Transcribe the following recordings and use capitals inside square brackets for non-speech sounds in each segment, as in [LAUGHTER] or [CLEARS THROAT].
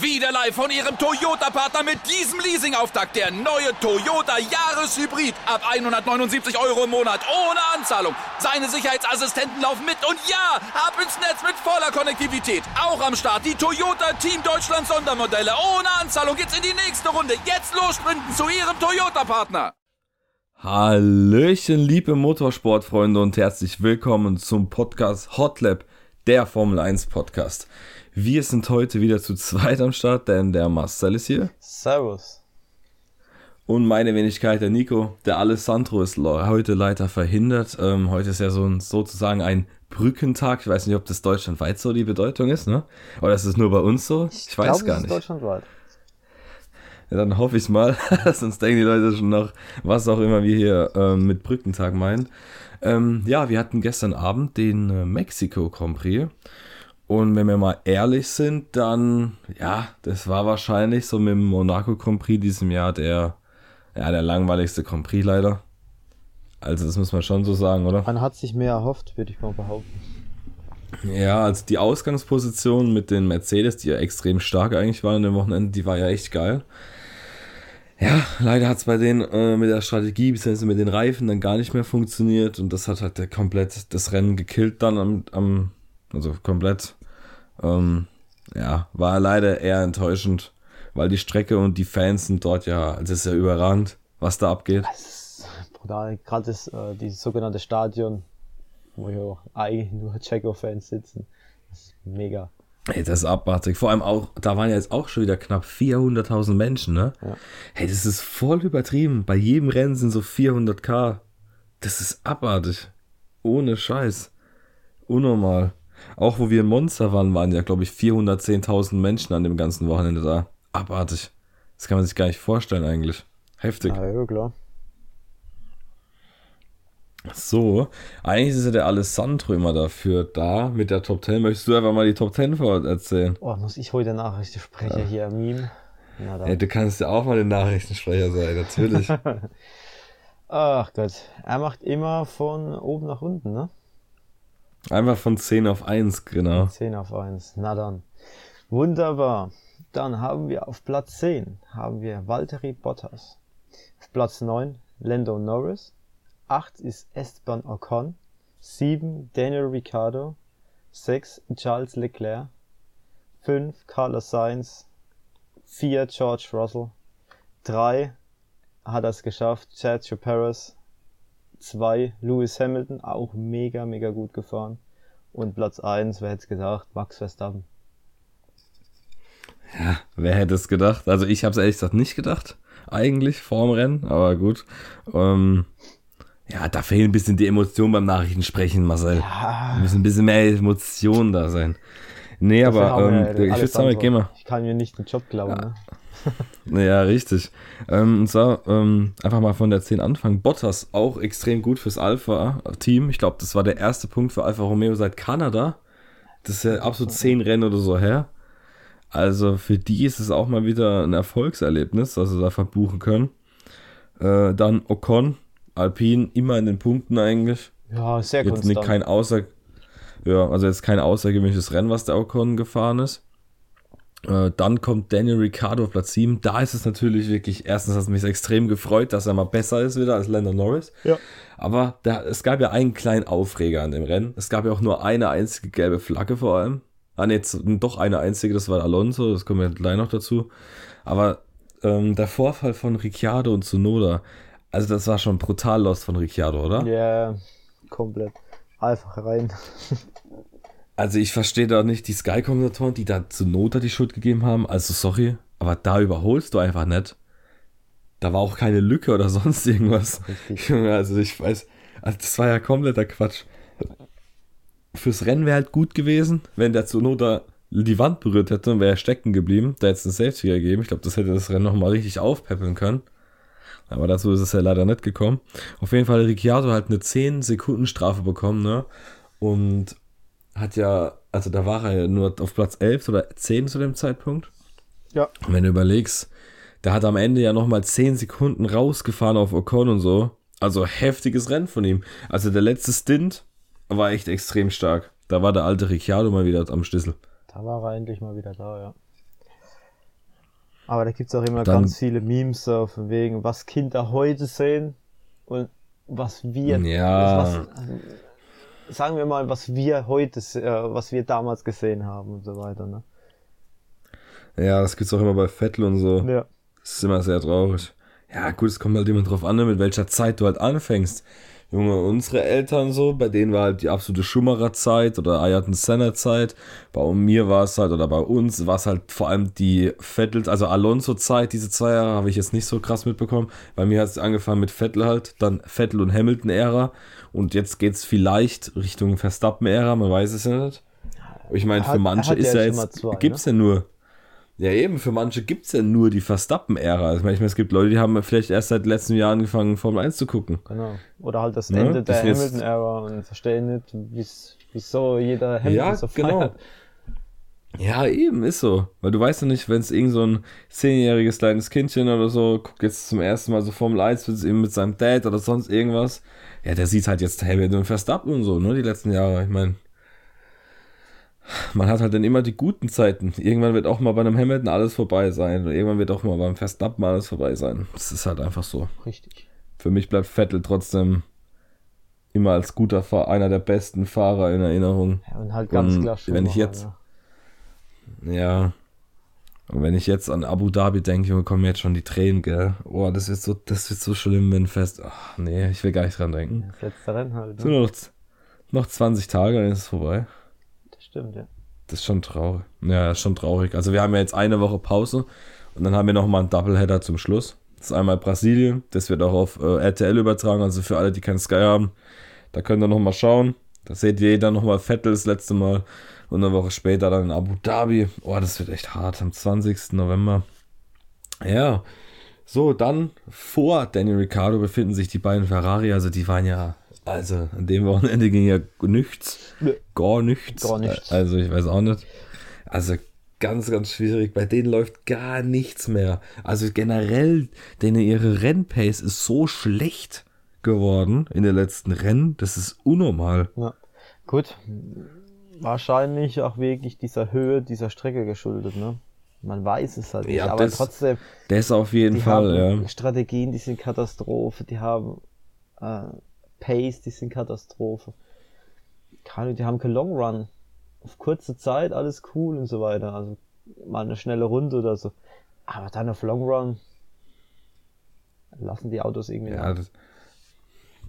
Wieder live von Ihrem Toyota-Partner mit diesem Leasing-Auftakt. Der neue Toyota Jahreshybrid. Ab 179 Euro im Monat. Ohne Anzahlung. Seine Sicherheitsassistenten laufen mit. Und ja, ab ins Netz mit voller Konnektivität. Auch am Start die Toyota Team Deutschland Sondermodelle. Ohne Anzahlung geht's in die nächste Runde. Jetzt los sprinten zu Ihrem Toyota-Partner. Hallöchen, liebe Motorsportfreunde und herzlich willkommen zum Podcast Hotlap, der Formel 1 Podcast. Wir sind heute wieder zu zweit am Start, denn der Marcel ist hier. Servus. Und meine Wenigkeit, der Nico. Der Alessandro ist heute leider verhindert. Ähm, heute ist ja so ein, sozusagen ein Brückentag. Ich weiß nicht, ob das deutschlandweit so die Bedeutung ist, ne? Oder ist es nur bei uns so? Ich, ich weiß glaub, gar nicht. deutschlandweit. Ja, dann hoffe ich es mal. [LAUGHS] Sonst denken die Leute schon noch, was auch immer wir hier ähm, mit Brückentag meinen. Ähm, ja, wir hatten gestern Abend den äh, Mexiko Grand Prix. Und wenn wir mal ehrlich sind, dann, ja, das war wahrscheinlich so mit dem Monaco Grand Prix diesem Jahr der, ja, der langweiligste Grand Prix leider. Also das muss man schon so sagen, oder? Man hat sich mehr erhofft, würde ich mal behaupten. Ja, also die Ausgangsposition mit den Mercedes, die ja extrem stark eigentlich waren an dem Wochenende, die war ja echt geil. Ja, leider hat es bei denen äh, mit der Strategie bzw. mit den Reifen dann gar nicht mehr funktioniert und das hat halt komplett das Rennen gekillt dann am, am also komplett. Ähm, ja, war leider eher enttäuschend, weil die Strecke und die Fans sind dort ja, also es ist ja überragend, was da abgeht. Das ist brutal, gerade das, äh, dieses sogenannte Stadion, wo ja eigentlich [LAUGHS] nur Checo-Fans sitzen. Das ist mega. Hey, das ist abartig. Vor allem auch, da waren ja jetzt auch schon wieder knapp 400.000 Menschen, ne? Ja. Hey, das ist voll übertrieben. Bei jedem Rennen sind so 400k. Das ist abartig. Ohne Scheiß. Unnormal. Auch wo wir in Monster waren, waren ja, glaube ich, 410.000 Menschen an dem ganzen Wochenende da. Abartig. Das kann man sich gar nicht vorstellen eigentlich. Heftig. Ja, ja klar. So, eigentlich ist ja der Alessandro immer dafür da mit der Top 10. Möchtest du einfach mal die Top 10 vor erzählen? Oh, muss ich heute Nachrichtensprecher ja. hier Meme? Na. Ja, du kannst ja auch mal den Nachrichtensprecher sein, natürlich. [LAUGHS] Ach Gott, er macht immer von oben nach unten, ne? Einfach von 10 auf 1, genau. 10 auf 1, na dann. Wunderbar. Dann haben wir auf Platz 10 haben wir Valtteri Bottas. Auf Platz 9 Lando Norris. 8 ist Esteban Ocon, 7 Daniel Ricciardo, 6 Charles Leclerc, 5 Carlos Sainz, 4 George Russell, 3 hat es geschafft Sergio Perez, 2 Lewis Hamilton, auch mega, mega gut gefahren. Und Platz 1, wer hätte es gedacht, Max Verstappen. Ja, wer hätte es gedacht? Also ich habe es ehrlich gesagt nicht gedacht, eigentlich vorm Rennen, aber gut. Ähm, ja, da fehlen ein bisschen die Emotionen beim Nachrichtensprechen, Marcel. Ja. müssen ein bisschen mehr Emotionen da sein. Nee, Dafür aber ähm, ich würde sagen, geh mal. Ich kann mir nicht den Job glauben, ja. ne? [LAUGHS] naja, richtig. Ähm, und zwar ähm, einfach mal von der 10 anfangen. Bottas auch extrem gut fürs Alpha-Team. Ich glaube, das war der erste Punkt für Alfa Romeo seit Kanada. Das ist ja absolut 10 Rennen oder so her. Also für die ist es auch mal wieder ein Erfolgserlebnis, dass sie da verbuchen können. Äh, dann Ocon, Alpine immer in den Punkten eigentlich. Ja, sehr gut. Jetzt nicht kein außer, ja, also jetzt kein außergewöhnliches Rennen, was der Ocon gefahren ist. Äh, dann kommt Daniel Ricciardo auf Platz 7. Da ist es natürlich wirklich, erstens hat es mich extrem gefreut, dass er mal besser ist wieder als Lando Norris. Ja. Aber da, es gab ja einen kleinen Aufreger an dem Rennen. Es gab ja auch nur eine einzige gelbe Flagge vor allem. Ah, nee, doch eine einzige, das war Alonso, das kommen wir gleich noch dazu. Aber ähm, der Vorfall von Ricciardo und Tsunoda, also das war schon brutal lost von Ricciardo, oder? Ja, komplett. Einfach rein. [LAUGHS] also ich verstehe da nicht die Sky-Kommentatoren, die da Tsunoda die Schuld gegeben haben. Also sorry, aber da überholst du einfach nicht. Da war auch keine Lücke oder [LAUGHS] sonst irgendwas. Junge, [LAUGHS] also ich weiß, also das war ja kompletter Quatsch. Fürs Rennen wäre halt gut gewesen, wenn der Tsunoda die Wand berührt hätte und wäre er stecken geblieben. Da hätte es einen Safety gegeben. Ich glaube, das hätte das Rennen nochmal richtig aufpeppeln können. Aber dazu ist es ja leider nicht gekommen. Auf jeden Fall Ricciardo halt eine 10 Sekunden Strafe bekommen, ne? Und hat ja, also da war er ja nur auf Platz 11 oder 10 zu dem Zeitpunkt. Ja. Und wenn du überlegst, der hat am Ende ja nochmal 10 Sekunden rausgefahren auf Ocon und so. Also heftiges Rennen von ihm. Also der letzte Stint war echt extrem stark. Da war der alte Ricciardo mal wieder am Schlüssel. Da war er endlich mal wieder da, ja. Aber da gibt's auch immer Dann- ganz viele Memes so von wegen, was Kinder heute sehen und was wir, Ja. was, sagen wir mal, was wir heute, äh, was wir damals gesehen haben und so weiter, ne? Ja, das gibt's auch immer bei Vettel und so. Ja. Das ist immer sehr traurig. Ja, gut, es kommt halt immer drauf an, ne, mit welcher Zeit du halt anfängst. Junge, unsere Eltern so, bei denen war halt die absolute Schumacher-Zeit oder Ayrton Senna-Zeit. Bei mir war es halt, oder bei uns war es halt vor allem die Vettel, also Alonso-Zeit, diese zwei Jahre habe ich jetzt nicht so krass mitbekommen. Bei mir hat es angefangen mit Vettel halt, dann Vettel und Hamilton-Ära und jetzt geht's vielleicht Richtung Verstappen-Ära, man weiß es ja nicht. Ich meine, für manche ist ja jetzt immer zwei, ne? ja nur ja, eben, für manche gibt's ja nur die Verstappen-Ära. Also, ich meine, es gibt Leute, die haben vielleicht erst seit letztem Jahr angefangen, Formel 1 zu gucken. Genau. Oder halt das Ne? Ende Das der Hamilton-Ära und verstehen nicht, wie's, wieso jeder Hamilton Ja, so genau. feiert. Ja, eben, ist so. Weil du weißt ja nicht, wenn es irgend so ein zehnjähriges kleines Kindchen oder so guckt jetzt zum ersten Mal so Formel 1 mit, eben mit seinem Dad oder sonst irgendwas. Ja, der sieht halt jetzt Hamilton und Verstappen und so, ne, die letzten Jahre. Ich meine, man hat halt dann immer die guten Zeiten. Irgendwann wird auch mal bei einem Hamilton alles vorbei sein. Und irgendwann wird auch mal beim Verstappen alles vorbei sein. Das ist halt einfach so. Richtig. Für mich bleibt Vettel trotzdem immer als guter Fahrer, einer der besten Fahrer in Erinnerung. Ja, und halt ganz Und klar wenn ich Schumacher, jetzt- ja. Ja. Und wenn ich jetzt an Abu Dhabi denke, Junge, kommen mir jetzt schon die Tränen, gell? Oh, das wird so, das wird so schlimm, wenn fest. Ach, nee, ich will gar nicht dran denken. Das letzte Rennen halt. So Ne? nur noch, noch 20 Tage, dann ist es vorbei. Das stimmt, ja. Das ist schon traurig. Ja, ist schon traurig. Also wir haben ja jetzt eine Woche Pause und dann haben wir noch mal einen Doubleheader zum Schluss. Das ist einmal Brasilien, das wird auch auf äh, RTL übertragen, also für alle, die keinen Sky haben, da könnt ihr noch mal schauen. Da seht ihr dann noch mal Vettel das letzte Mal und eine Woche später dann in Abu Dhabi. Oh, das wird echt hart am 20. November. Ja, so, dann vor Daniel Ricciardo befinden sich die beiden Ferrari, also die waren ja, also an dem Wochenende ging ja nichts, gar nichts. Gar nichts. Also ich weiß auch nicht. Also ganz, ganz schwierig. Bei denen läuft gar nichts mehr. Also generell, denen ihre Rennpace ist so schlecht geworden in den letzten Rennen. Das ist unnormal. ja. Gut. Wahrscheinlich auch wirklich dieser Höhe dieser Strecke geschuldet, ne? Man weiß es halt nicht, Ja, aber das- trotzdem, Das auf jeden Fall, ja. Strategien, die sind Katastrophe, die haben äh, Pace, die sind Katastrophe. Keine, die haben keinen Long Run. Auf kurze Zeit alles cool und so weiter. Also mal eine schnelle Runde oder so. Aber dann auf Long Run lassen die Autos irgendwie Ja, das,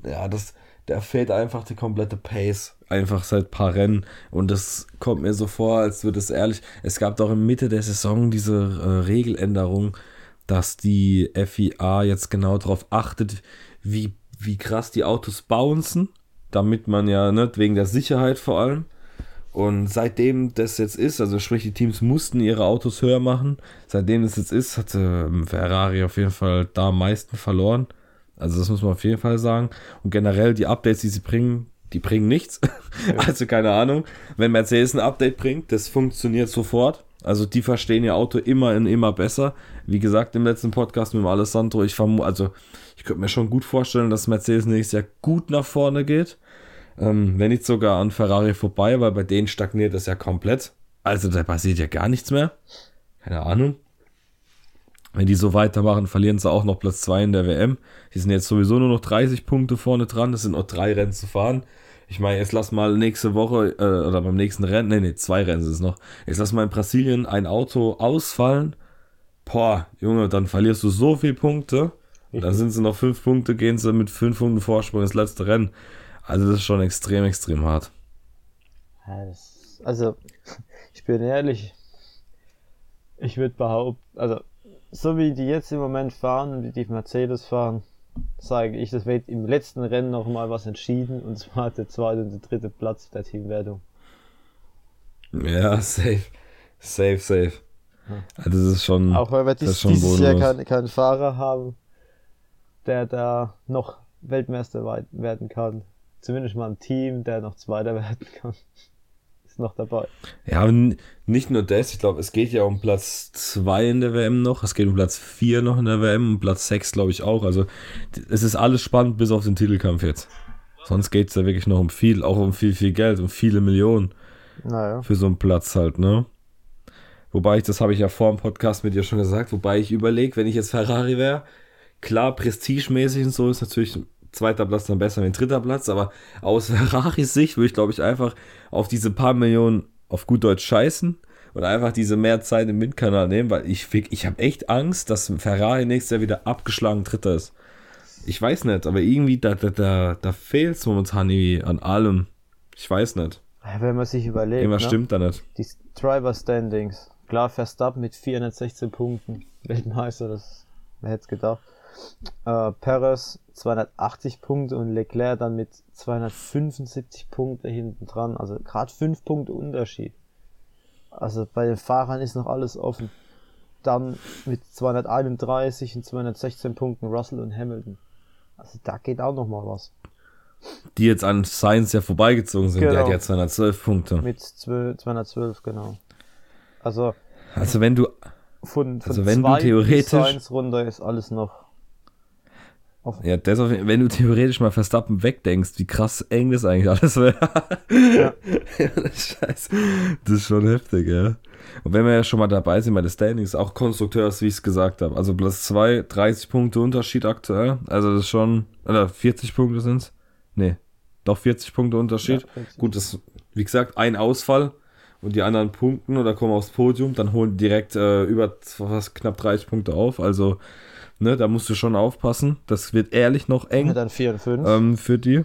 ja, das, da fehlt einfach die komplette Pace. Einfach seit paar Rennen. Und das kommt mir so vor, als würde es ehrlich. Es gab doch in Mitte der Saison diese äh, Regeländerung, dass die FIA jetzt genau darauf achtet, wie, wie krass die Autos bouncen. Damit man ja, nicht wegen der Sicherheit vor allem. Und seitdem das jetzt ist, also sprich, die Teams mussten ihre Autos höher machen. Seitdem das jetzt ist, hat ähm, Ferrari auf jeden Fall da am meisten verloren. Also das muss man auf jeden Fall sagen. Und generell die Updates, die sie bringen, die bringen nichts. [LAUGHS] also keine Ahnung. Wenn Mercedes ein Update bringt, das funktioniert sofort. Also die verstehen ihr Auto immer und immer besser. Wie gesagt, im letzten Podcast mit dem Alessandro, ich vermute, also ich könnte mir schon gut vorstellen, dass Mercedes nächstes Jahr gut nach vorne geht. Ähm, wenn nicht sogar an Ferrari vorbei, weil bei denen stagniert das ja komplett. Also da passiert ja gar nichts mehr. Keine Ahnung. Wenn die so weitermachen, verlieren sie auch noch Platz 2 in der WM. Die sind jetzt sowieso nur noch 30 Punkte vorne dran. Es sind noch drei Rennen zu fahren. Ich meine, jetzt lass mal nächste Woche äh, oder beim nächsten Rennen, nee, nee, zwei Rennen sind es noch. Jetzt lass mal in Brasilien ein Auto ausfallen. Boah, Junge, dann verlierst du so viele Punkte. Dann sind sie noch fünf Punkte, gehen sie mit fünf Punkten Vorsprung ins letzte Rennen. Also das ist schon extrem, extrem hart. Ja, also, ich bin ehrlich, ich würde behaupten, also, so wie die jetzt im Moment fahren und wie die Mercedes fahren, sage ich, das wird im letzten Rennen noch mal was entschieden und zwar der zweite und der dritte Platz der Teamwertung. Ja, safe. Safe, safe. Also das ist schon. Auch weil wir dies, dieses Jahr keinen keinen Fahrer haben, der da noch Weltmeister werden kann. Zumindest mal ein Team, der noch Zweiter [LAUGHS] werden kann. Ist noch dabei. Ja, nicht nur das, ich glaube, es geht ja um Platz 2 in der WM noch, es geht um Platz 4 noch in der WM und Platz 6 glaube ich auch. Also es ist alles spannend bis auf den Titelkampf jetzt. Sonst geht es ja wirklich noch um viel, auch um viel, viel Geld, um viele Millionen Naja. für so einen Platz halt, ne? Wobei ich, das habe ich ja vor dem Podcast mit dir schon gesagt, wobei ich überlege, wenn ich jetzt Ferrari wäre, klar, prestigemäßig und so ist natürlich zweiter Platz dann besser ein dritter Platz, aber aus [LAUGHS] Ferraris Sicht würde ich, glaube ich, einfach auf diese paar Millionen auf gut Deutsch scheißen und einfach diese mehr Zeit im Windkanal nehmen, weil ich, ich habe echt Angst, dass Ferrari nächstes Jahr wieder abgeschlagen Dritter ist. Ich weiß nicht, aber irgendwie, da, da, da, da fehlt es momentan irgendwie an allem. Ich weiß nicht. Wenn man sich überlegt. Irgendwas ne? stimmt da nicht. Die Driver Standings. Klar, Verstappen mit 416 Punkten. Weltmeister, das, wer hätte es gedacht. Äh, Perez 280 Punkte und Leclerc dann mit 275 Punkte hinten dran. Also gerade 5 Punkte Unterschied. Also bei den Fahrern ist noch alles offen. Dann mit 231 und 216 Punkten Russell und Hamilton. Also da geht auch noch mal was. Die jetzt an Science ja vorbeigezogen sind. Genau. Der hat ja 212 Punkte. Mit 12, 212, genau. Also, also wenn du von, von also wenn du theoretisch Science runter ist alles noch ja, das auf, wenn du theoretisch mal Verstappen wegdenkst, wie krass eng das eigentlich alles wäre. Ja. [LAUGHS] Scheiße. Das ist schon heftig, ja. Und wenn wir ja schon mal dabei sind bei den Standings, auch Konstrukteurs, wie ich es gesagt habe. Also plus 2, 30 Punkte Unterschied aktuell. Also das ist schon, oder 40 Punkte sind es? Nee, doch 40 Punkte Unterschied. Ja, Gut, das, wie gesagt, ein Ausfall und die anderen punkten oder kommen aufs Podium, dann holen direkt äh, über fast knapp 30 Punkte auf. Also Ne, da musst du schon aufpassen. Das wird ehrlich noch eng. Ja, dann 4 und 5. Ähm, für die.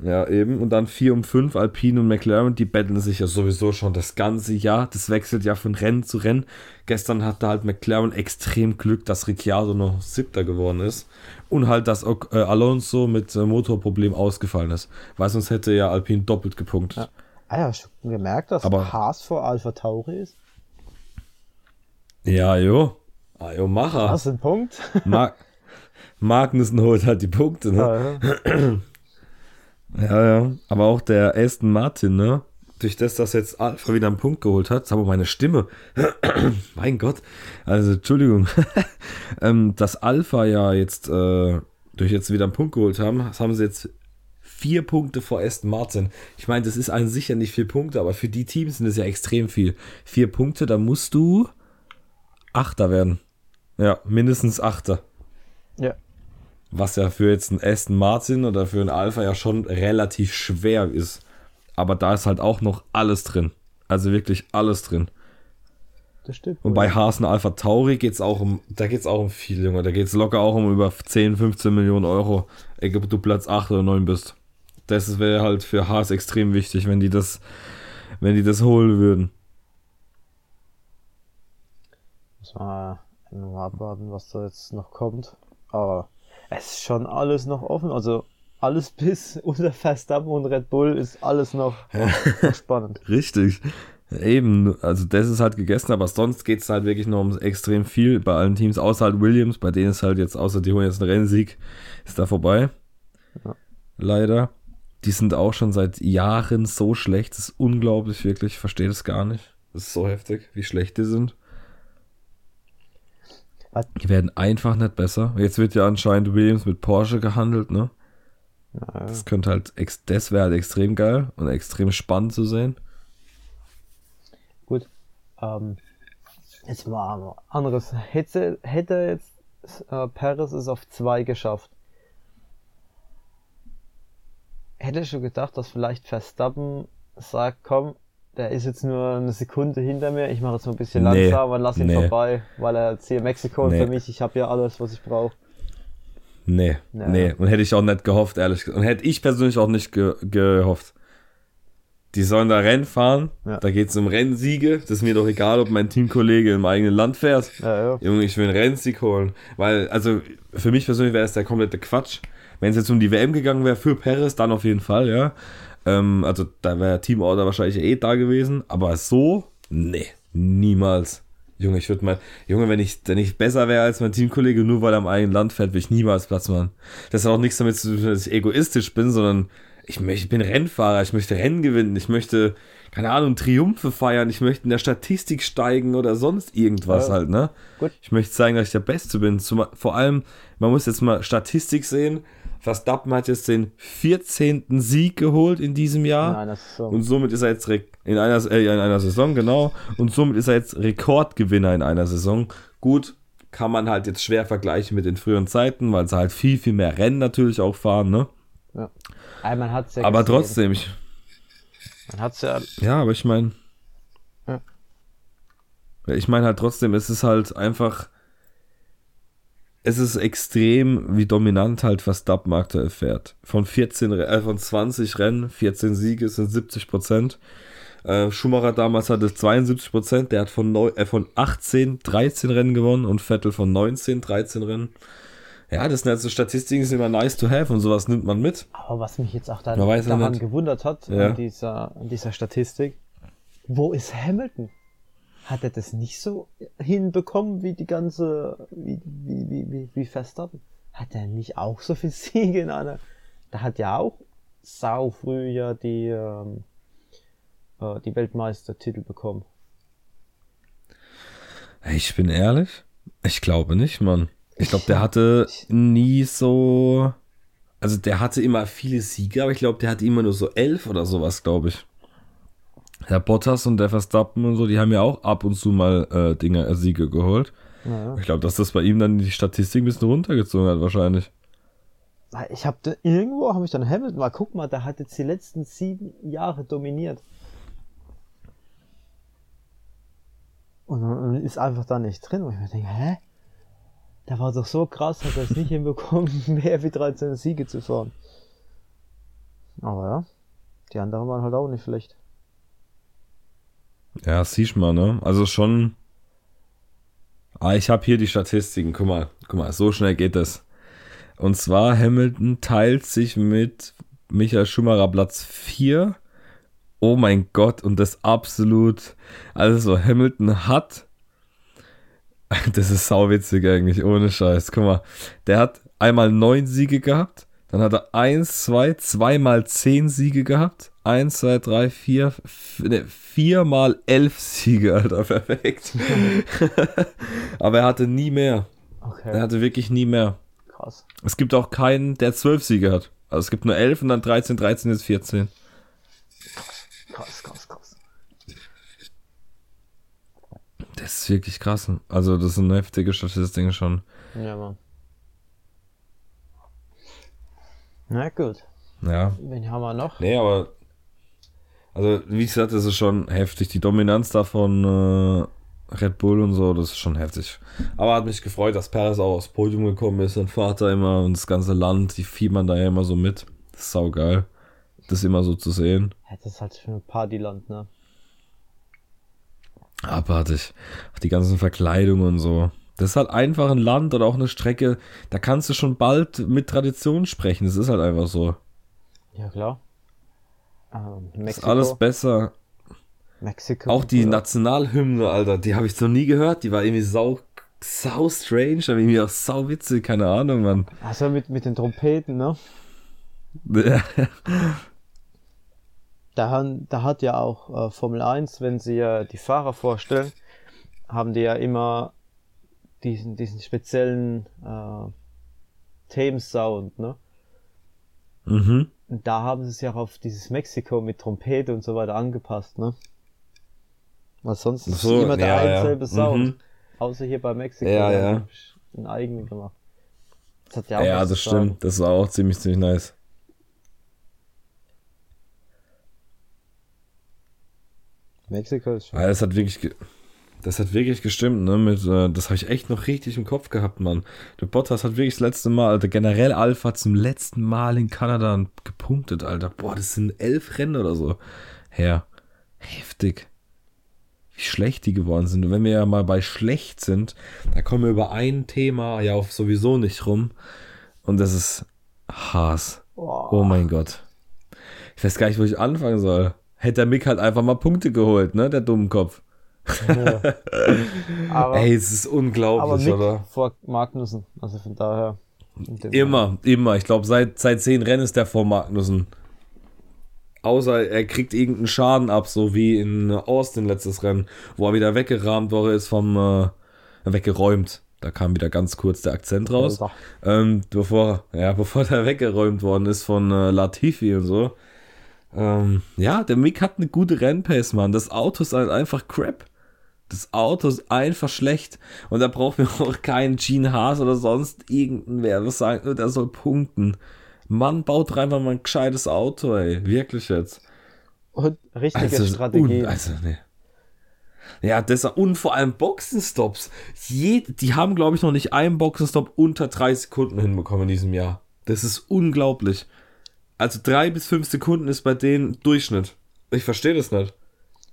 Ja, eben. Und dann 4 und 5, Alpine und McLaren, die betteln sich ja sowieso schon das ganze Jahr. Das wechselt ja von Rennen zu Rennen. Gestern hatte halt McLaren extrem Glück, dass Ricciardo noch Siebter geworden ist. Und halt, dass äh, Alonso mit äh, Motorproblem ausgefallen ist. Weil sonst hätte ja Alpine doppelt gepunktet. Ja. Ah ja, hast du gemerkt, dass Aber, Haas vor Alpha Tauri ist? Ja, jo. Ah, jo, Macher. Hast du einen Punkt? [LAUGHS] Mag Magnussen holt halt die Punkte, ne? Ja, ja. ja, ja. Aber auch der Aston Martin, ne? Durch das, dass jetzt Alpha wieder einen Punkt geholt hat, aber meine Stimme. [CLEARS THROAT] mein Gott. Also, Entschuldigung. [LAUGHS] ähm, dass Alpha ja jetzt äh, durch jetzt wieder einen Punkt geholt haben, das haben sie jetzt vier Punkte vor Aston Martin. Ich meine, das ist an sich ja nicht vier Punkte, aber für die Teams sind es ja extrem viel. Vier Punkte, da musst du Achter werden. Ja, mindestens Achter. Ja. Was ja für jetzt einen Aston Martin oder für einen Alpha ja schon relativ schwer ist. Aber da ist halt auch noch alles drin. Also wirklich alles drin. Das stimmt. Und bei Hasen Alpha Tauri geht es auch um, da geht es auch um viel, Junge. Da geht es locker auch um über 10, 15 Millionen Euro, egal ob du Platz 8 oder 9 bist. Das wäre halt für Haas extrem wichtig, wenn die das, wenn die das holen würden. Muss man nur abwarten, was da jetzt noch kommt. Aber es ist schon alles noch offen. Also alles [LAUGHS] bis unter Verstappen und Red Bull ist alles noch, [LAUGHS] noch spannend. Richtig. Eben, also das ist halt gegessen, aber sonst geht es halt wirklich noch um extrem viel bei allen Teams, außer halt Williams, bei denen ist halt jetzt, außer die holen jetzt einen Rennsieg, ist da vorbei. Ja. Leider. Die sind auch schon seit Jahren so schlecht, das ist unglaublich, wirklich, ich verstehe das gar nicht. Das ist so heftig, wie schlecht die sind. Die werden einfach nicht besser. Jetzt wird ja anscheinend Williams mit Porsche gehandelt, ne? Ja. Das könnte halt, das wäre halt extrem geil und extrem spannend zu sehen. Gut. Ähm, jetzt mal anderes. Hätte, hätte jetzt äh, Paris es auf zwei geschafft. Hätte schon gedacht, dass vielleicht Verstappen sagt, komm, der ist jetzt nur eine Sekunde hinter mir, ich mache jetzt mal ein bisschen nee, langsamer und lass ihn nee. vorbei, weil er jetzt hier Mexiko nee. und für mich, ich habe ja alles, was ich brauche. Nee, ja. nee, und hätte ich auch nicht gehofft, ehrlich gesagt. Und hätte ich persönlich auch nicht ge gehofft. Die sollen da Rennen fahren, ja. da geht es um Rennsiege. Das ist mir doch egal, ob mein Teamkollege im eigenen Land fährt. Ja, ja. Junge, ich will einen Rennsieg holen. Weil, also, für mich persönlich wäre es der komplette Quatsch. Wenn es jetzt um die WM gegangen wäre, für Paris, dann auf jeden Fall, ja. Ähm, also da wäre Teamorder wahrscheinlich eh da gewesen. Aber so, nee, niemals. Junge, ich würde mal, Junge, wenn ich, wenn ich besser wäre als mein Teamkollege, nur weil er im eigenen Land fährt, würde ich niemals Platz machen. Das hat auch nichts damit zu tun, dass ich egoistisch bin, sondern ich, möchte, ich bin Rennfahrer, ich möchte Rennen gewinnen, ich möchte, keine Ahnung, Triumphe feiern, ich möchte in der Statistik steigen oder sonst irgendwas ja, halt, ne? Gut. Ich möchte zeigen, dass ich der Beste bin. Zum, vor allem, man muss jetzt mal Statistik sehen Verstappen hat jetzt den 14. Sieg geholt in diesem Jahr. In einer Saison. Und somit ist er jetzt re- in einer, äh, in einer Saison, genau. Und somit ist er jetzt Rekordgewinner in einer Saison. Gut, kann man halt jetzt schwer vergleichen mit den früheren Zeiten, weil sie halt viel, viel mehr Rennen natürlich auch fahren, ne? Ja. Aber ja Aber trotzdem, ich, Man hat's ja. ja, aber ich meine. Ja, ich meine halt trotzdem, es ist halt einfach, es ist extrem, wie dominant halt Verstappen aktuell fährt. Von 14, Re- äh, von 20 Rennen, 14 Siege sind 70 Prozent. Äh, Schumacher damals hatte 72 Prozent, der hat von, neu, äh, von 18, 13 Rennen gewonnen und Vettel von 19, 13 Rennen. Ja, das sind halt so Statistiken, sind immer nice to have und sowas nimmt man mit. Aber was mich jetzt auch dann ja daran gewundert hat, Ja. an, dieser, an dieser Statistik, wo ist Hamilton? Hat er das nicht so hinbekommen wie die ganze, wie, wie, wie, wie, wie Verstappen? Hat er nicht auch so viel [LAUGHS] Siege in einer, da hat ja auch sau früh ja die, ähm, äh, die Weltmeistertitel bekommen. Ich bin ehrlich, ich glaube nicht, Mann. Ich glaube, der hatte nie so. Also der hatte immer viele Siege, aber ich glaube, der hatte immer nur so elf oder sowas, glaube ich. Der Bottas und der Verstappen und so, die haben ja auch ab und zu mal äh, Dinge, äh, Siege geholt. Ja. Ich glaube, dass das bei ihm dann die Statistik ein bisschen runtergezogen hat, wahrscheinlich. Ich habe da, irgendwo habe ich dann Hamilton, mal guck mal, der hat jetzt die letzten sieben Jahre dominiert. Und ist einfach da nicht drin. Und ich mir denke, hä? Der war doch so krass, hat er es nicht [LAUGHS] hinbekommen, mehr wie 13 Siege zu fahren. Aber ja, die anderen waren halt auch nicht schlecht. Ja, siehst mal, ne? Also schon. Ah, ich habe hier die Statistiken. Guck mal, guck mal, so schnell geht das. Und zwar Hamilton teilt sich mit Michael Schumacher Platz 4. Oh mein Gott, und das absolut. Also, Hamilton hat. [LAUGHS] Das ist sauwitzig eigentlich, ohne Scheiß. Guck mal, der hat einmal neun Siege gehabt. Dann hat er eins, zwei, zweimal zehn Siege gehabt. Eins, zwei, drei, vier, f- ne, viermal elf Siege, Alter, [LAUGHS] perfekt. [LAUGHS] Aber er hatte nie mehr. Er Okay, hatte wirklich nie mehr. krass. Es gibt auch keinen, der zwölf Siege hat. Also es gibt nur elf und dann 13, 13 ist 14. Krass, krass, krass. Das ist wirklich krass. Also das sind heftige Statistiken schon. Ja, Mann. Na gut, Ja. wen haben wir noch? Nee, aber. Also, wie gesagt, das ist schon heftig. Die Dominanz da von äh, Red Bull und so, das ist schon heftig. Aber hat mich gefreut, dass Perez auch aufs Podium gekommen ist. Sein Vater immer und das ganze Land, die fiebern da ja immer so mit. Das ist saugeil. Das immer so zu sehen. Ja, das ist halt schon ein Partyland, ne? Abartig. Auch die ganzen Verkleidungen und so. Das ist halt einfach ein Land oder auch eine Strecke, da kannst du schon bald mit Tradition sprechen. Das ist halt einfach so. Ja, klar. Ähm, Das ist Mexiko. alles besser. Mexiko. Auch die ja. Nationalhymne, Alter, die habe ich noch nie gehört. Die war irgendwie sau, sau strange, aber irgendwie auch sau witzig, keine Ahnung, Mann. Also mit, mit den Trompeten, ne? [LAUGHS] Da, da hat ja auch äh, Formel 1, wenn sie ja die Fahrer vorstellen, haben die ja immer diesen, diesen speziellen äh, Themensound, ne? mhm. Und da haben sie es ja auch auf dieses Mexiko mit Trompete und so weiter angepasst, ne? Weil sonst ist so, immer der ja, ein ja. selbe Sound. Mhm. Außer hier bei Mexiko. Ja, ja. Einen eigenen gemacht. Das hat ja auch Ja, das sagen. stimmt. Das war auch ziemlich, ziemlich nice. Mexiko ist schon. Ja, das hat wirklich, das hat wirklich gestimmt, ne? Mit, äh, das habe ich echt noch richtig im Kopf gehabt, Mann. Der Bottas hat wirklich das letzte Mal, Alter, generell Alpha zum letzten Mal in Kanada gepunktet, Alter. Boah, das sind elf Rennen oder so. Her. Heftig. Wie schlecht die geworden sind. Und wenn wir ja mal bei schlecht sind, da kommen wir über ein Thema ja auch sowieso nicht rum. Und das ist Haas. Boah. Oh mein Gott. Ich weiß gar nicht, wo ich anfangen soll. Hätte der Mick halt einfach mal Punkte geholt, ne? Der [LAUGHS] Aber, Ey, es ist aber unglaublich, Mick oder? vor Magnussen. Also von daher. Immer, immer. Ich glaube, seit, seit zehn Rennen ist der vor Magnussen. Außer er kriegt irgendeinen Schaden ab, so wie in Austin letztes Rennen, wo er wieder weggerammt worden ist vom, äh, weggeräumt. Da kam wieder ganz kurz der Akzent raus. Ähm, bevor, ja, [LAUGHS] bevor der weggeräumt worden ist von äh, Latifi und so. Ähm, ja, der Mick hat eine gute Rennpace, Mann. Das Auto ist halt einfach crap. Das Auto ist einfach schlecht. Und da braucht mir [LAUGHS] auch keinen Gene Haas oder sonst irgendwer was sagen, der soll punkten. Mann, baut einfach mal ein gescheites Auto, ey. Wirklich jetzt. Und richtige also, Strategie. Un, also, nee. Ja, das und vor allem Boxenstops. Je, die haben, glaube ich, noch nicht einen Boxenstopp unter drei Sekunden hinbekommen in diesem Jahr. Das ist unglaublich. Also drei bis fünf Sekunden ist bei denen Durchschnitt. Ich verstehe das nicht.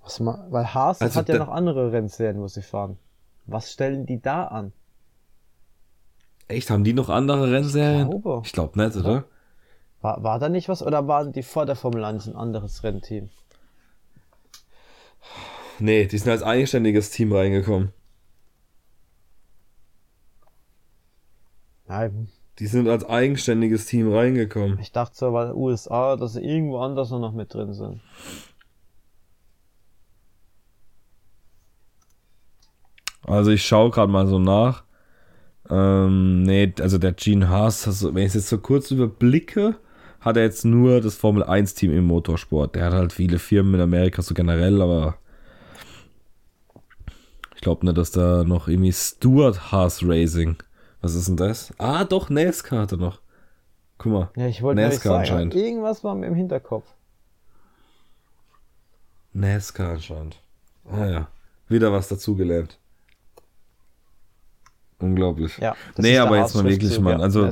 Was ma, weil Haas also hat ja noch andere Rennserien, wo sie fahren. Was stellen die da an? Echt, haben die noch andere Rennserien? Ich glaube, ich glaub nicht, oder? War, war da nicht was oder waren die vor der Formel 1 ein anderes Rennteam? Nee, die sind als eigenständiges Team reingekommen. Nein. Die sind als eigenständiges Team reingekommen. Ich dachte so, weil USA, dass sie irgendwo anders noch mit drin sind. Also ich schaue gerade mal so nach. Ähm, nee, also der Gene Haas, also wenn ich es jetzt so kurz überblicke, hat er jetzt nur das Formel 1 Team im Motorsport. Der hat halt viele Firmen in Amerika so generell, aber ich glaube nicht, dass da noch irgendwie Stuart Haas Racing. Was ist denn das? Ah, doch, NASCAR hat er noch. Guck mal. Ja, ich wollte NASCAR anscheinend. Irgendwas war mir im Hinterkopf. NASCAR anscheinend. Ah ja. Wieder was dazugelernt. Unglaublich. Ja, nee, aber jetzt mal wirklich, Mann. Also,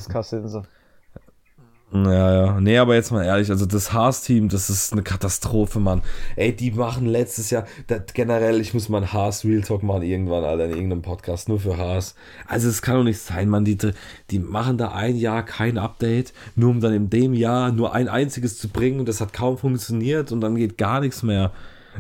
ja, ja. Nee, aber jetzt mal ehrlich, also das Haas-Team, das ist eine Katastrophe, Mann. Ey, die machen letztes Jahr, das, generell, ich muss mal Haas-Real Talk machen irgendwann, Alter, in irgendeinem Podcast, nur für Haas. Also es kann doch nicht sein, Mann, die, die machen da ein Jahr kein Update, nur um dann in dem Jahr nur ein einziges zu bringen und das hat kaum funktioniert und dann geht gar nichts mehr.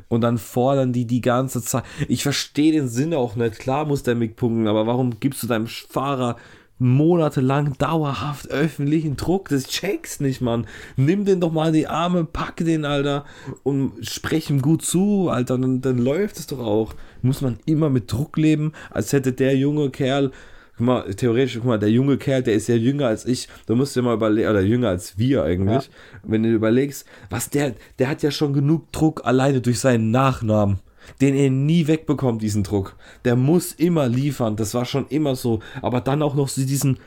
Und dann fordern die die ganze Zeit. Ich verstehe den Sinn auch nicht. Klar muss der Mick punkten, aber warum gibst du deinem Fahrer monatelang dauerhaft öffentlichen Druck? Das checkst nicht, Mann. Nimm den doch mal in die Arme, pack den, Alter, und sprech ihm gut zu, Alter. Dann, dann läuft es doch auch. Muss man immer mit Druck leben, als hätte der junge Kerl guck mal, theoretisch, guck mal, der junge Kerl, der ist ja jünger als ich, da musst du dir mal überlegen, oder jünger als wir eigentlich, ja. wenn du überlegst, was der, der hat ja schon genug Druck alleine durch seinen Nachnamen, den er nie wegbekommt, diesen Druck. Der muss immer liefern, das war schon immer so, aber dann auch noch so diesen,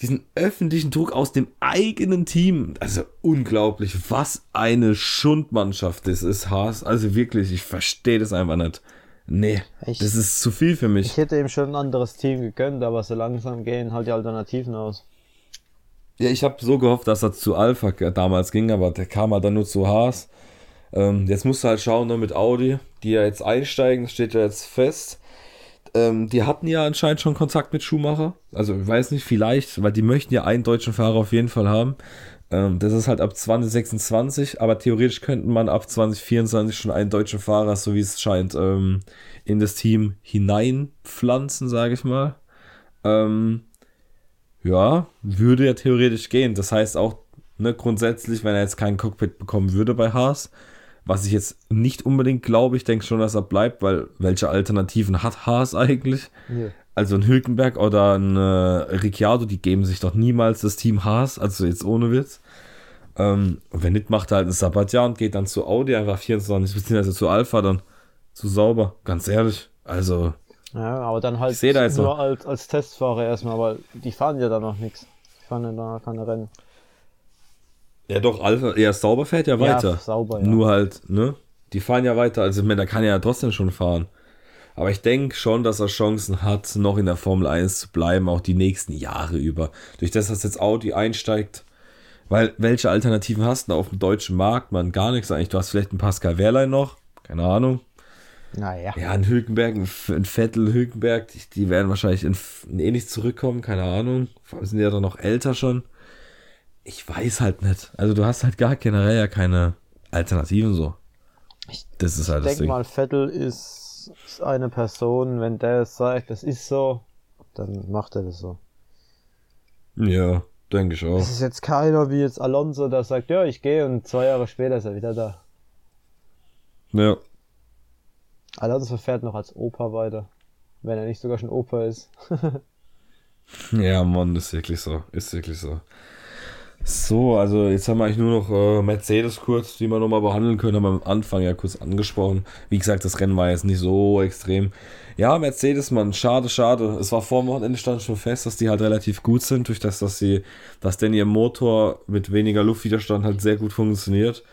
diesen öffentlichen Druck aus dem eigenen Team. Also unglaublich, was eine Schundmannschaft das ist, Haas. Also wirklich, ich verstehe das einfach nicht. Nee, ich, das ist zu viel für mich. Ich hätte ihm schon ein anderes Team gegönnt, aber so langsam gehen halt die Alternativen aus. Ja, ich habe so gehofft, dass er zu Alpha damals ging, aber der kam halt dann nur zu Haas. Ähm, jetzt musst du halt schauen ne, mit Audi, die ja jetzt einsteigen, das steht ja jetzt fest. Ähm, die hatten ja anscheinend schon Kontakt mit Schumacher. Also ich weiß nicht, vielleicht, weil die möchten ja einen deutschen Fahrer auf jeden Fall haben. Ähm, das ist halt ab 2026, aber theoretisch könnte man ab 2024 schon einen deutschen Fahrer, so wie es scheint, ähm, in das Team hineinpflanzen, sage ich mal. Ähm, ja, würde ja theoretisch gehen. Das heißt auch, ne, grundsätzlich, wenn er jetzt kein Cockpit bekommen würde bei Haas, was ich jetzt nicht unbedingt glaube, ich denke schon, dass er bleibt, weil welche Alternativen hat Haas [LAUGHS] eigentlich? Ja. Also ein Hülkenberg oder ein äh, Ricciardo, die geben sich doch niemals das Team Haas, also jetzt ohne Witz. Ähm, und wenn nicht, macht er halt ein Sabbatjahr und geht dann zu Audi einfach 24, beziehungsweise zu Alpha dann zu sauber, ganz ehrlich. Also. Ja, aber dann halt da jetzt nur als, als Testfahrer erstmal, weil die fahren ja da noch nichts. Die fahren ja da keine Rennen. Ja, doch, Alpha, ja, sauber fährt ja weiter. Ja, sauber, ja. Nur halt, ne? Die fahren ja weiter, also ich meine, da kann er ja trotzdem schon fahren. Aber ich denke schon, dass er Chancen hat, noch in der Formel 1 zu bleiben, auch die nächsten Jahre über. Durch das, dass jetzt Audi einsteigt. Weil, welche Alternativen hast du auf dem deutschen Markt? Man, gar nichts eigentlich. Du hast vielleicht einen Pascal Wehrlein noch. Keine Ahnung. Naja. Ja, ein Hülkenberg, ein Vettel, Hülkenberg, die, die werden wahrscheinlich in, in eh nicht zurückkommen. Keine Ahnung. Vor allem sind die ja doch noch älter schon. Ich weiß halt nicht. Also, du hast halt gar generell ja keine Alternativen so. Das ist halt ich das denke mal, Vettel ist eine Person, wenn der sagt, das ist so, dann macht er das so. Ja, denke ich auch. Es ist jetzt keiner wie jetzt Alonso, der sagt, ja, ich gehe und zwei Jahre später ist er wieder da. Ja. Alonso fährt noch als Opa weiter. Wenn er nicht sogar schon Opa ist. [LAUGHS] Ja, Mann, ist wirklich so. Ist wirklich so. So, also jetzt haben wir eigentlich nur noch äh, Mercedes kurz, die wir nochmal behandeln können, haben wir am Anfang ja kurz angesprochen. Wie gesagt, das Rennen war jetzt nicht so extrem. Ja, Mercedes, Mann, schade, schade. Es war vor dem Wochenende stand schon fest, dass die halt relativ gut sind, durch das, dass sie, dass denn ihr Motor mit weniger Luftwiderstand halt sehr gut funktioniert.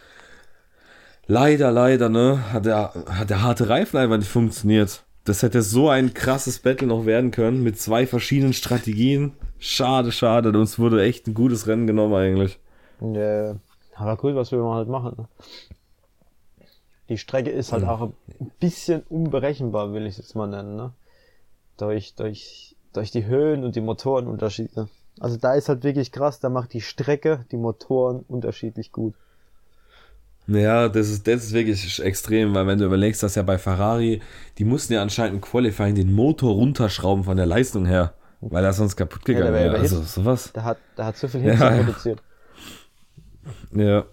Leider, leider, ne, hat der, hat der harte Reifen einfach nicht funktioniert. Das hätte so ein krasses Battle noch werden können mit zwei verschiedenen Strategien. Schade, schade. Uns wurde echt ein gutes Rennen genommen eigentlich. Ja, aber cool, was wir halt machen. Die Strecke ist halt auch ein bisschen unberechenbar, will ich jetzt mal nennen. Ne? Durch, durch, durch die Höhen und die Motorenunterschiede. Also da ist halt wirklich krass, da macht die Strecke die Motoren unterschiedlich gut. Ja, das ist, das ist wirklich extrem, weil wenn du überlegst, dass ja bei Ferrari, die mussten ja anscheinend im Qualifying den Motor runterschrauben von der Leistung her, weil er sonst kaputt gegangen wäre. Ja, also sowas. Der hat, der hat so viel Hitze ja, produziert. Ja.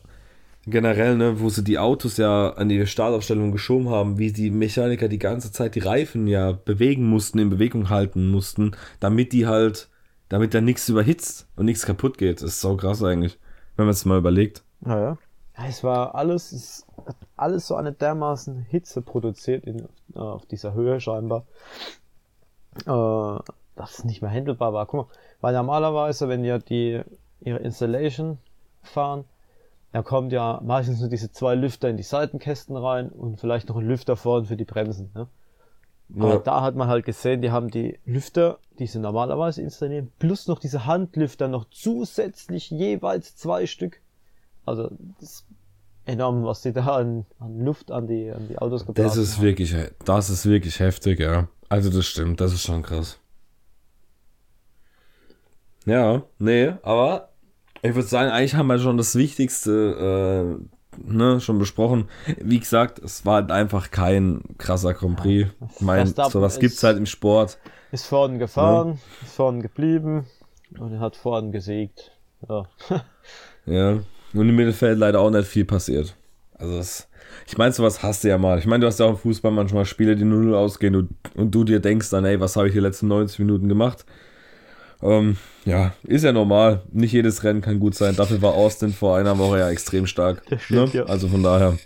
Generell, ne, wo sie die Autos ja an die Startaufstellung geschoben haben, wie die Mechaniker die ganze Zeit die Reifen ja bewegen mussten, in Bewegung halten mussten, damit die halt, damit da nichts überhitzt und nichts kaputt geht. Das ist so krass eigentlich, wenn man es mal überlegt. Naja. Ja, es war alles, es hat alles so eine dermaßen Hitze produziert in, äh, auf dieser Höhe scheinbar, äh, dass es nicht mehr handelbar war. Guck mal, weil normalerweise, wenn ihr die, ihre Installation fahren, da kommt ja meistens nur diese zwei Lüfter in die Seitenkästen rein und vielleicht noch ein Lüfter vorne für die Bremsen. Ne? Ja. Aber da hat man halt gesehen, die haben die Lüfter, die sie normalerweise installieren, plus noch diese Handlüfter noch zusätzlich jeweils zwei Stück. Also das ist enorm, was die da an, an Luft an die, an die Autos gebracht Das ist haben. wirklich, das ist wirklich heftig, ja. Also das stimmt, das ist schon krass. Ja, nee, aber ich würde sagen, eigentlich haben wir schon das Wichtigste äh, ne, schon besprochen. Wie gesagt, es war halt einfach kein krasser Grand Prix. Ja, ich meine, sowas gibt es halt im Sport. Ist vorne gefahren, ja. ist vorne geblieben und er hat vorne gesiegt. Ja. ja. Und im Mittelfeld leider auch nicht viel passiert. Also das, ich meine, sowas hast du ja mal. Ich meine, du hast ja auch im Fußball manchmal Spiele, die 0 ausgehen und, und du dir denkst dann, ey, was habe ich die letzten 90 Minuten gemacht? Ähm, ja, ist ja normal. Nicht jedes Rennen kann gut sein. Dafür war Austin vor einer Woche ja extrem stark. Stimmt, ne? ja. Also von daher.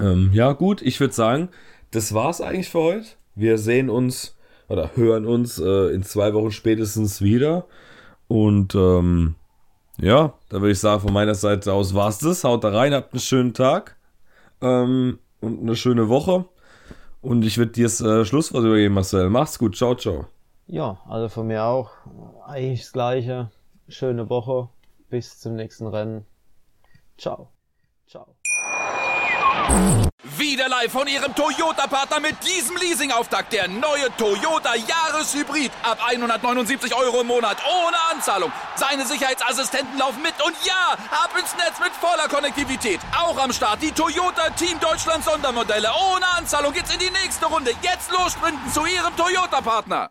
Ähm, ja, gut, ich würde sagen, das war's eigentlich für heute. Wir sehen uns oder hören uns äh, in zwei Wochen spätestens wieder. Und ähm, ja, da würde ich sagen, von meiner Seite aus war's das. Haut da rein, habt einen schönen Tag ähm, und eine schöne Woche. Und ich würde dir das äh, Schlusswort übergeben, Marcel. Mach's gut, ciao, ciao. Ja, also von mir auch eigentlich das Gleiche. Schöne Woche. Bis zum nächsten Rennen. Ciao. Ciao. Wieder live von Ihrem Toyota-Partner mit diesem Leasing-Auftakt. Der neue Toyota Jahreshybrid. Ab 179 Euro im Monat. Ohne Anzahlung. Seine Sicherheitsassistenten laufen mit. Und ja, ab ins Netz mit voller Konnektivität. Auch am Start die Toyota Team Deutschland Sondermodelle. Ohne Anzahlung geht's in die nächste Runde. Jetzt los sprinten zu Ihrem Toyota-Partner.